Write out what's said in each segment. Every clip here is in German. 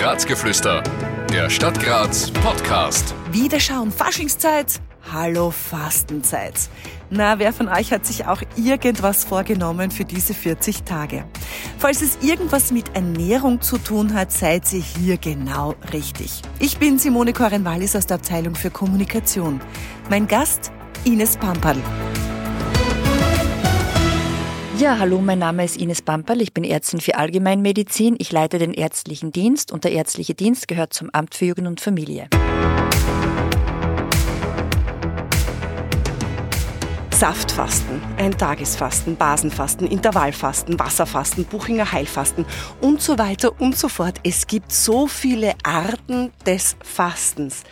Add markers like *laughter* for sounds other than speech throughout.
Grazgeflüster, der Stadt Graz Podcast. Wiederschauen, Faschingszeit. Hallo Fastenzeit. Na, wer von euch hat sich auch irgendwas vorgenommen für diese 40 Tage? Falls es irgendwas mit Ernährung zu tun hat, seid ihr hier genau richtig. Ich bin Simone Koren-Wallis aus der Abteilung für Kommunikation. Mein Gast Ines Pamperl. Ja, hallo, mein Name ist Ines Pamperl. Ich bin Ärztin für Allgemeinmedizin. Ich leite den ärztlichen Dienst und der ärztliche Dienst gehört zum Amt für Jugend und Familie. Saftfasten, Eintagesfasten, Basenfasten, Intervallfasten, Wasserfasten, Buchinger Heilfasten und so weiter und so fort. Es gibt so viele Arten des Fastens.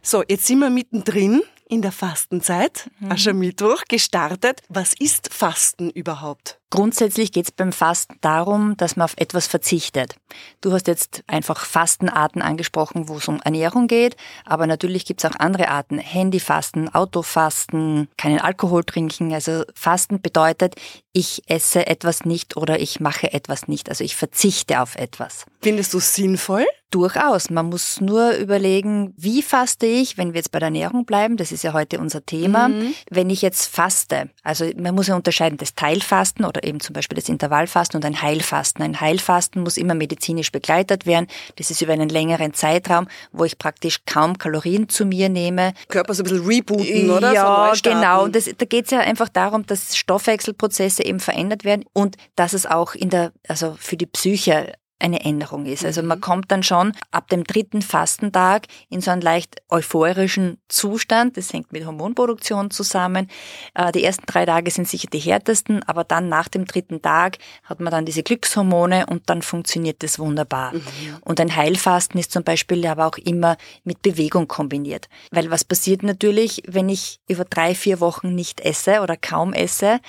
So, jetzt sind wir mittendrin in der Fastenzeit, mhm. Aschermittwoch, gestartet. Was ist Fasten überhaupt? Grundsätzlich geht es beim Fasten darum, dass man auf etwas verzichtet. Du hast jetzt einfach Fastenarten angesprochen, wo es um Ernährung geht, aber natürlich gibt es auch andere Arten. Handyfasten, Autofasten, keinen Alkohol trinken. Also Fasten bedeutet, ich esse etwas nicht oder ich mache etwas nicht. Also ich verzichte auf etwas. Findest du sinnvoll? Durchaus. Man muss nur überlegen, wie faste ich, wenn wir jetzt bei der Ernährung bleiben, das ist ja heute unser Thema. Mhm. Wenn ich jetzt faste, also man muss ja unterscheiden, das Teilfasten oder eben zum Beispiel das Intervallfasten und ein Heilfasten. Ein Heilfasten muss immer medizinisch begleitet werden. Das ist über einen längeren Zeitraum, wo ich praktisch kaum Kalorien zu mir nehme. Körper so ein bisschen rebooten, oder? Ja, so genau. Das, da geht es ja einfach darum, dass Stoffwechselprozesse eben verändert werden und dass es auch in der, also für die Psyche eine Änderung ist. Also man mhm. kommt dann schon ab dem dritten Fastentag in so einen leicht euphorischen Zustand. Das hängt mit Hormonproduktion zusammen. Äh, die ersten drei Tage sind sicher die härtesten, aber dann nach dem dritten Tag hat man dann diese Glückshormone und dann funktioniert das wunderbar. Mhm. Und ein Heilfasten ist zum Beispiel aber auch immer mit Bewegung kombiniert. Weil was passiert natürlich, wenn ich über drei, vier Wochen nicht esse oder kaum esse,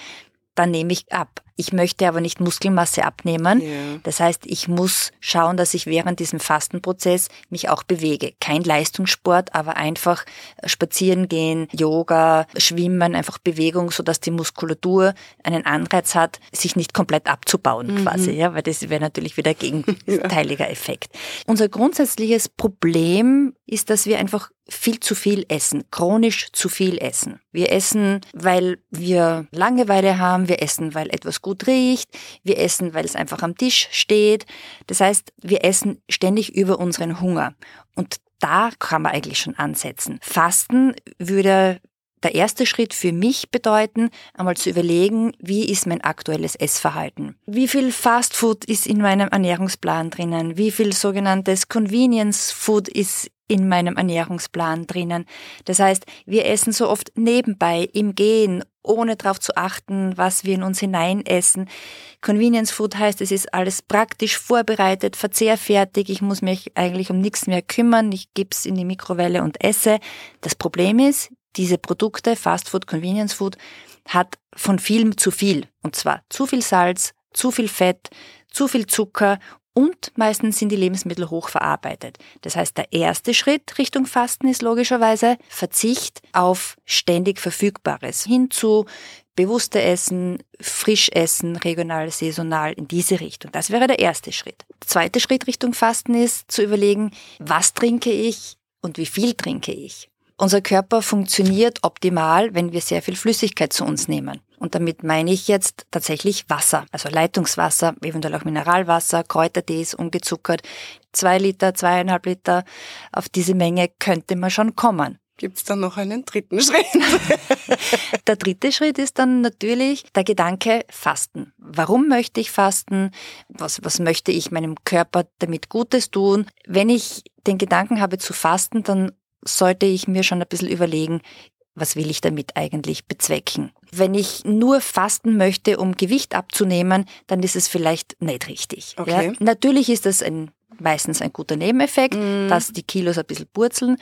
dann nehme ich ab. Ich möchte aber nicht Muskelmasse abnehmen. Ja. Das heißt, ich muss schauen, dass ich während diesem Fastenprozess mich auch bewege. Kein Leistungssport, aber einfach spazieren gehen, Yoga, Schwimmen, einfach Bewegung, so dass die Muskulatur einen Anreiz hat, sich nicht komplett abzubauen mhm. quasi, ja, weil das wäre natürlich wieder *laughs* gegenteiliger Effekt. Unser grundsätzliches Problem ist, dass wir einfach viel zu viel essen, chronisch zu viel essen. Wir essen, weil wir Langeweile haben, wir essen, weil etwas gut riecht, wir essen, weil es einfach am Tisch steht. Das heißt, wir essen ständig über unseren Hunger. Und da kann man eigentlich schon ansetzen. Fasten würde der erste Schritt für mich bedeuten, einmal zu überlegen, wie ist mein aktuelles Essverhalten? Wie viel Fast Food ist in meinem Ernährungsplan drinnen? Wie viel sogenanntes Convenience Food ist in meinem Ernährungsplan drinnen. Das heißt, wir essen so oft nebenbei, im Gehen, ohne darauf zu achten, was wir in uns hineinessen. Convenience Food heißt, es ist alles praktisch vorbereitet, verzehrfertig. Ich muss mich eigentlich um nichts mehr kümmern. Ich gebe es in die Mikrowelle und esse. Das Problem ist, diese Produkte, Fast Food, Convenience Food, hat von vielem zu viel. Und zwar zu viel Salz, zu viel Fett, zu viel Zucker und meistens sind die Lebensmittel hochverarbeitet. Das heißt, der erste Schritt Richtung Fasten ist logischerweise Verzicht auf ständig Verfügbares hin zu bewusste Essen, frisch essen, regional, saisonal in diese Richtung. Das wäre der erste Schritt. Der zweite Schritt Richtung Fasten ist zu überlegen, was trinke ich und wie viel trinke ich. Unser Körper funktioniert optimal, wenn wir sehr viel Flüssigkeit zu uns nehmen. Und damit meine ich jetzt tatsächlich Wasser, also Leitungswasser, eventuell auch Mineralwasser, Kräutertees, ungezuckert. Zwei Liter, zweieinhalb Liter, auf diese Menge könnte man schon kommen. Gibt es dann noch einen dritten Schritt? *laughs* der dritte Schritt ist dann natürlich der Gedanke Fasten. Warum möchte ich fasten? Was, was möchte ich meinem Körper damit Gutes tun? Wenn ich den Gedanken habe zu fasten, dann sollte ich mir schon ein bisschen überlegen, was will ich damit eigentlich bezwecken? Wenn ich nur fasten möchte, um Gewicht abzunehmen, dann ist es vielleicht nicht richtig. Okay. Ja, natürlich ist das ein, meistens ein guter Nebeneffekt, mm. dass die Kilos ein bisschen purzeln.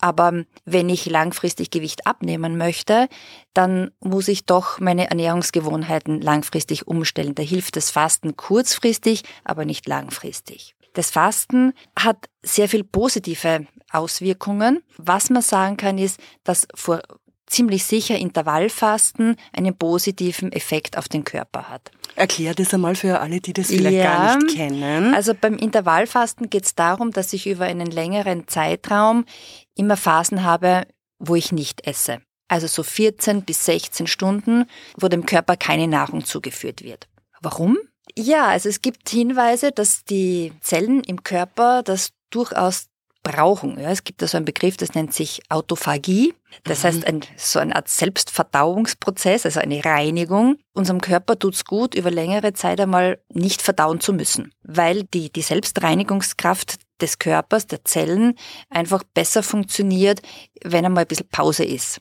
Aber wenn ich langfristig Gewicht abnehmen möchte, dann muss ich doch meine Ernährungsgewohnheiten langfristig umstellen. Da hilft das Fasten kurzfristig, aber nicht langfristig. Das Fasten hat sehr viel positive Auswirkungen. Was man sagen kann, ist, dass vor ziemlich sicher Intervallfasten einen positiven Effekt auf den Körper hat. Erklär das einmal für alle, die das vielleicht ja, gar nicht kennen. Also beim Intervallfasten geht es darum, dass ich über einen längeren Zeitraum immer Phasen habe, wo ich nicht esse. Also so 14 bis 16 Stunden, wo dem Körper keine Nahrung zugeführt wird. Warum? Ja, also es gibt Hinweise, dass die Zellen im Körper das durchaus brauchen. Ja, es gibt da so einen Begriff, das nennt sich Autophagie. Das mhm. heißt, ein, so eine Art Selbstverdauungsprozess, also eine Reinigung. Unserem Körper tut's gut, über längere Zeit einmal nicht verdauen zu müssen, weil die, die Selbstreinigungskraft des Körpers, der Zellen, einfach besser funktioniert, wenn einmal ein bisschen Pause ist.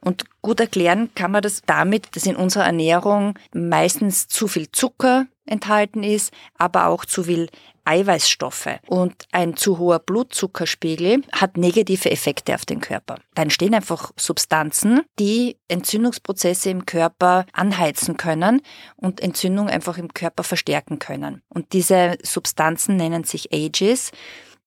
Und gut erklären kann man das damit, dass in unserer Ernährung meistens zu viel Zucker enthalten ist, aber auch zu viel Eiweißstoffe und ein zu hoher Blutzuckerspiegel hat negative Effekte auf den Körper. Da entstehen einfach Substanzen, die Entzündungsprozesse im Körper anheizen können und Entzündung einfach im Körper verstärken können. Und diese Substanzen nennen sich Ages.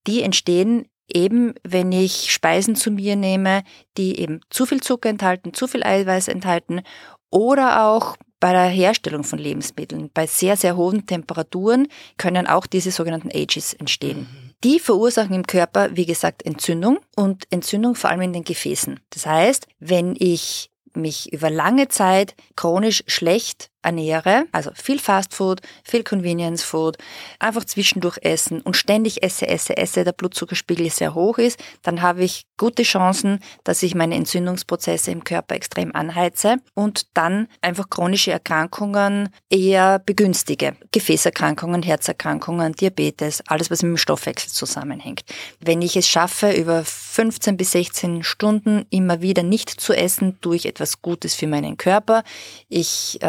Die entstehen eben, wenn ich Speisen zu mir nehme, die eben zu viel Zucker enthalten, zu viel Eiweiß enthalten oder auch bei der Herstellung von Lebensmitteln, bei sehr, sehr hohen Temperaturen können auch diese sogenannten Ages entstehen. Mhm. Die verursachen im Körper, wie gesagt, Entzündung und Entzündung vor allem in den Gefäßen. Das heißt, wenn ich mich über lange Zeit chronisch schlecht ernähre, also viel Fast Food, viel Convenience Food, einfach zwischendurch essen und ständig esse, esse, esse, der Blutzuckerspiegel sehr hoch ist, dann habe ich gute Chancen, dass ich meine Entzündungsprozesse im Körper extrem anheize und dann einfach chronische Erkrankungen eher begünstige. Gefäßerkrankungen, Herzerkrankungen, Diabetes, alles, was mit dem Stoffwechsel zusammenhängt. Wenn ich es schaffe, über 15 bis 16 Stunden immer wieder nicht zu essen, tue ich etwas Gutes für meinen Körper. Ich äh,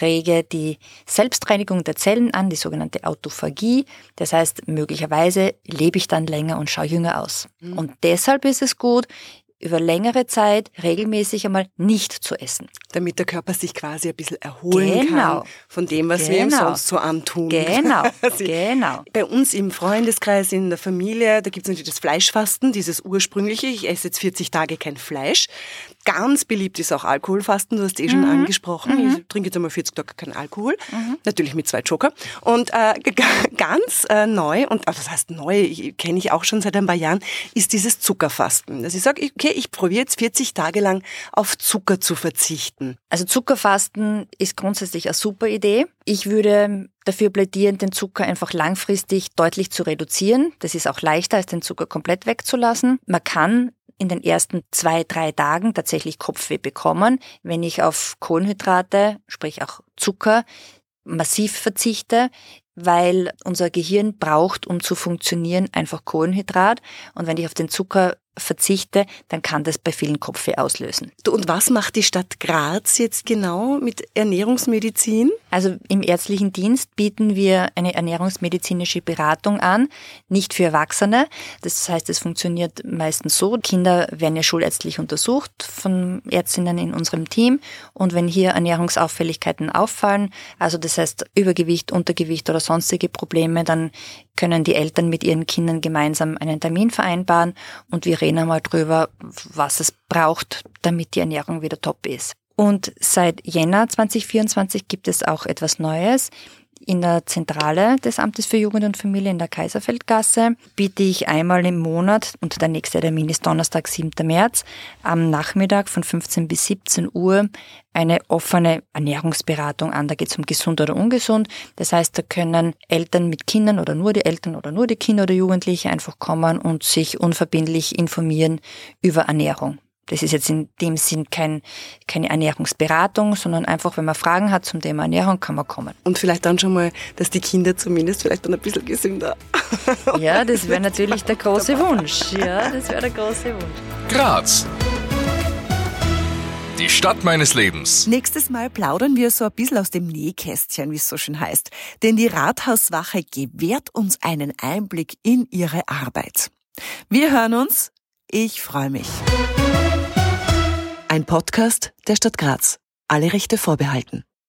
rege die Selbstreinigung der Zellen an, die sogenannte Autophagie. Das heißt, möglicherweise lebe ich dann länger und schaue jünger aus. Mhm. Und deshalb ist es gut, über längere Zeit regelmäßig einmal nicht zu essen. Damit der Körper sich quasi ein bisschen erholen genau. kann von dem, was genau. wir ihm genau. sonst so antun. Genau, *laughs* genau. Bei uns im Freundeskreis, in der Familie, da gibt es natürlich das Fleischfasten, dieses ursprüngliche. Ich esse jetzt 40 Tage kein Fleisch. Ganz beliebt ist auch Alkoholfasten, du hast eh schon mhm. angesprochen. Mhm. Ich trinke jetzt einmal 40 Tage keinen Alkohol, mhm. natürlich mit zwei Joker. Und äh, *laughs* ganz äh, neu, und also das heißt neu, kenne ich auch schon seit ein paar Jahren, ist dieses Zuckerfasten. Dass ich sage, okay, ich probiere jetzt 40 Tage lang auf Zucker zu verzichten. Also Zuckerfasten ist grundsätzlich eine super Idee. Ich würde dafür plädieren, den Zucker einfach langfristig deutlich zu reduzieren. Das ist auch leichter, als den Zucker komplett wegzulassen. Man kann in den ersten zwei, drei Tagen tatsächlich Kopfweh bekommen, wenn ich auf Kohlenhydrate, sprich auch Zucker, massiv verzichte, weil unser Gehirn braucht, um zu funktionieren, einfach Kohlenhydrat. Und wenn ich auf den Zucker verzichte, dann kann das bei vielen Kopfweh auslösen. Und was macht die Stadt Graz jetzt genau mit Ernährungsmedizin? Also im ärztlichen Dienst bieten wir eine ernährungsmedizinische Beratung an, nicht für Erwachsene. Das heißt, es funktioniert meistens so, Kinder werden ja schulärztlich untersucht von Ärztinnen in unserem Team und wenn hier Ernährungsauffälligkeiten auffallen, also das heißt Übergewicht, Untergewicht oder sonstige Probleme, dann können die Eltern mit ihren Kindern gemeinsam einen Termin vereinbaren und wir reden einmal drüber, was es braucht, damit die Ernährung wieder top ist. Und seit Jänner 2024 gibt es auch etwas Neues. In der Zentrale des Amtes für Jugend und Familie in der Kaiserfeldgasse biete ich einmal im Monat, und der nächste Termin ist Donnerstag, 7. März, am Nachmittag von 15 bis 17 Uhr eine offene Ernährungsberatung an. Da geht es um gesund oder ungesund. Das heißt, da können Eltern mit Kindern oder nur die Eltern oder nur die Kinder oder Jugendliche einfach kommen und sich unverbindlich informieren über Ernährung. Das ist jetzt in dem Sinn kein, keine Ernährungsberatung, sondern einfach, wenn man Fragen hat zum Thema Ernährung, kann man kommen. Und vielleicht dann schon mal, dass die Kinder zumindest vielleicht dann ein bisschen gesünder. *laughs* Ja, das wäre natürlich der große Wunsch. Ja, das wäre der große Wunsch. Graz. Die Stadt meines Lebens. Nächstes Mal plaudern wir so ein bisschen aus dem Nähkästchen, wie es so schön heißt. Denn die Rathauswache gewährt uns einen Einblick in ihre Arbeit. Wir hören uns. Ich freue mich. Ein Podcast der Stadt Graz. Alle Rechte vorbehalten.